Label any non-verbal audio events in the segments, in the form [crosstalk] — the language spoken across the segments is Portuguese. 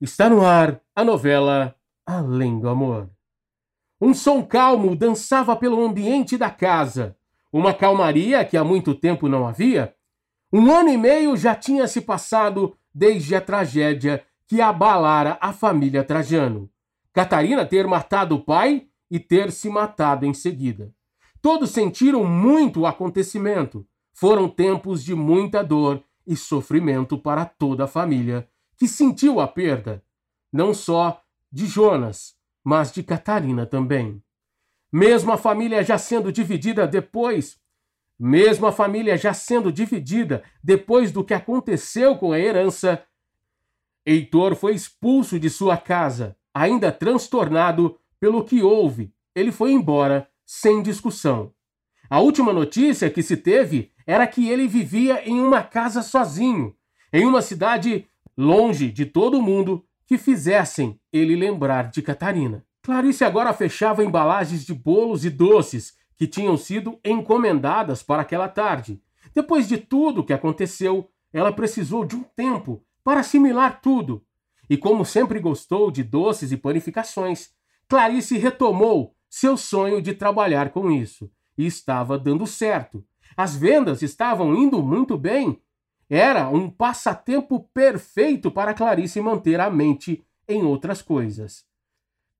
Está no ar a novela Além do Amor. Um som calmo dançava pelo ambiente da casa. Uma calmaria que há muito tempo não havia. Um ano e meio já tinha se passado desde a tragédia que abalara a família Trajano. Catarina ter matado o pai e ter se matado em seguida. Todos sentiram muito o acontecimento. Foram tempos de muita dor e sofrimento para toda a família, que sentiu a perda, não só de Jonas, mas de Catarina também. Mesmo a família já sendo dividida depois, mesmo a família já sendo dividida depois do que aconteceu com a herança, Heitor foi expulso de sua casa, ainda transtornado pelo que houve. Ele foi embora sem discussão. A última notícia que se teve era que ele vivia em uma casa sozinho, em uma cidade longe de todo mundo que fizessem ele lembrar de Catarina. Clarice agora fechava embalagens de bolos e doces que tinham sido encomendadas para aquela tarde. Depois de tudo que aconteceu, ela precisou de um tempo para assimilar tudo. E como sempre gostou de doces e panificações, Clarice retomou seu sonho de trabalhar com isso. E estava dando certo. As vendas estavam indo muito bem. Era um passatempo perfeito para Clarice manter a mente em outras coisas.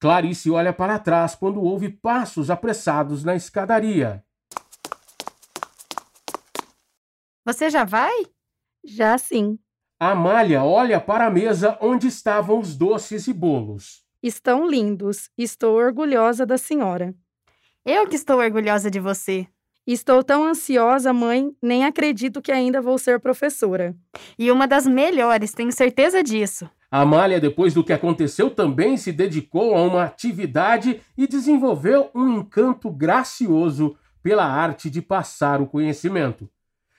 Clarice olha para trás quando ouve passos apressados na escadaria. Você já vai? Já sim. Amália olha para a mesa onde estavam os doces e bolos. Estão lindos. Estou orgulhosa da senhora. Eu que estou orgulhosa de você. Estou tão ansiosa, mãe, nem acredito que ainda vou ser professora. E uma das melhores, tenho certeza disso. Amália, depois do que aconteceu, também se dedicou a uma atividade e desenvolveu um encanto gracioso pela arte de passar o conhecimento.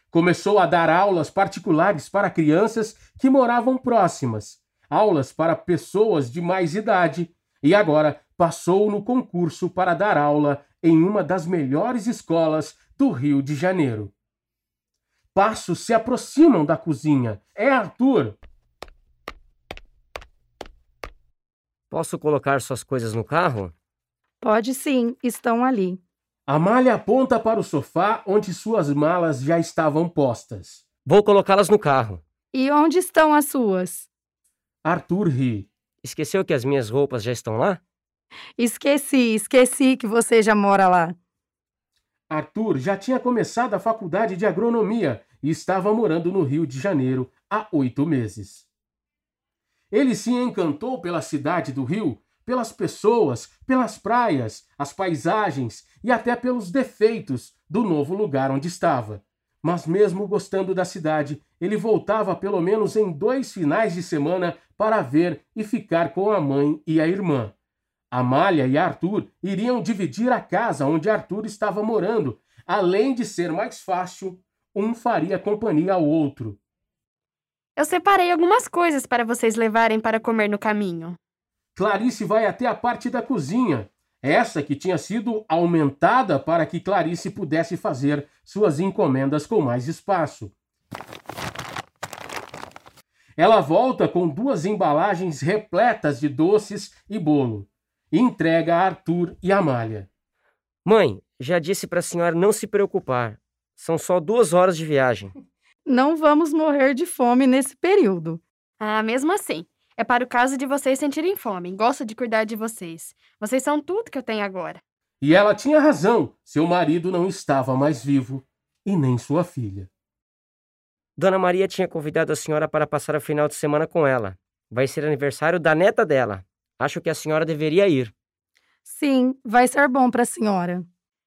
Começou a dar aulas particulares para crianças que moravam próximas, aulas para pessoas de mais idade, e agora passou no concurso para dar aula em uma das melhores escolas do Rio de Janeiro. Passos se aproximam da cozinha. É Arthur. Posso colocar suas coisas no carro? Pode sim, estão ali. Amália aponta para o sofá onde suas malas já estavam postas. Vou colocá-las no carro. E onde estão as suas? Arthur ri. Esqueceu que as minhas roupas já estão lá? Esqueci, esqueci que você já mora lá. Arthur já tinha começado a faculdade de agronomia e estava morando no Rio de Janeiro há oito meses. Ele se encantou pela cidade do Rio, pelas pessoas, pelas praias, as paisagens e até pelos defeitos do novo lugar onde estava. Mas, mesmo gostando da cidade, ele voltava pelo menos em dois finais de semana para ver e ficar com a mãe e a irmã. Amália e Arthur iriam dividir a casa onde Arthur estava morando. Além de ser mais fácil, um faria companhia ao outro. Eu separei algumas coisas para vocês levarem para comer no caminho. Clarice vai até a parte da cozinha, essa que tinha sido aumentada para que Clarice pudesse fazer suas encomendas com mais espaço. Ela volta com duas embalagens repletas de doces e bolo e entrega a Arthur e Amália. Mãe, já disse para a senhora não se preocupar. São só duas horas de viagem. [laughs] Não vamos morrer de fome nesse período. Ah, mesmo assim. É para o caso de vocês sentirem fome. Gosto de cuidar de vocês. Vocês são tudo que eu tenho agora. E ela tinha razão. Seu marido não estava mais vivo e nem sua filha. Dona Maria tinha convidado a senhora para passar o final de semana com ela. Vai ser aniversário da neta dela. Acho que a senhora deveria ir. Sim, vai ser bom para a senhora.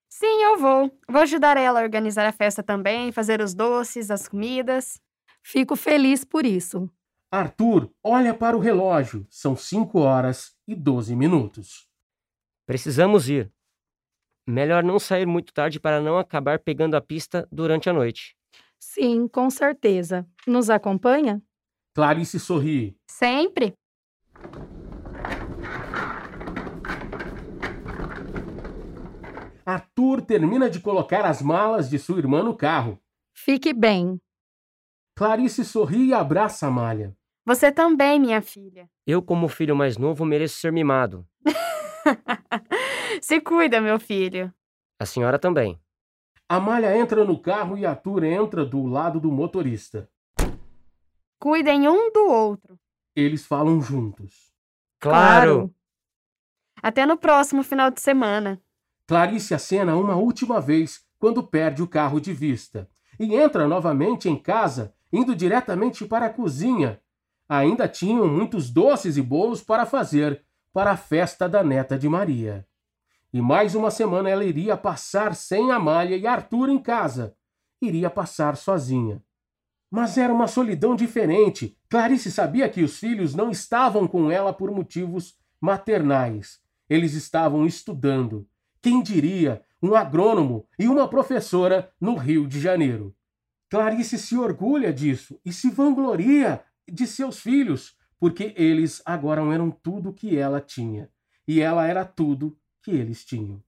Sim, eu vou. Vou ajudar ela a organizar a festa também, fazer os doces, as comidas. Fico feliz por isso. Arthur olha para o relógio. São cinco horas e doze minutos. Precisamos ir. Melhor não sair muito tarde para não acabar pegando a pista durante a noite. Sim, com certeza. Nos acompanha? Clarice sorri. Sempre. Arthur termina de colocar as malas de sua irmã no carro. Fique bem. Clarice sorri e abraça Amália. Você também, minha filha. Eu, como filho mais novo, mereço ser mimado. [laughs] Se cuida, meu filho. A senhora também. Amália entra no carro e Arthur entra do lado do motorista. Cuidem um do outro. Eles falam juntos. Claro! Até no próximo final de semana. Clarice acena uma última vez quando perde o carro de vista e entra novamente em casa, indo diretamente para a cozinha. Ainda tinham muitos doces e bolos para fazer para a festa da neta de Maria. E mais uma semana ela iria passar sem Amália e Arthur em casa. Iria passar sozinha. Mas era uma solidão diferente. Clarice sabia que os filhos não estavam com ela por motivos maternais. Eles estavam estudando. Quem diria um agrônomo e uma professora no Rio de Janeiro? Clarice se orgulha disso e se vangloria de seus filhos, porque eles agora eram tudo que ela tinha. E ela era tudo que eles tinham.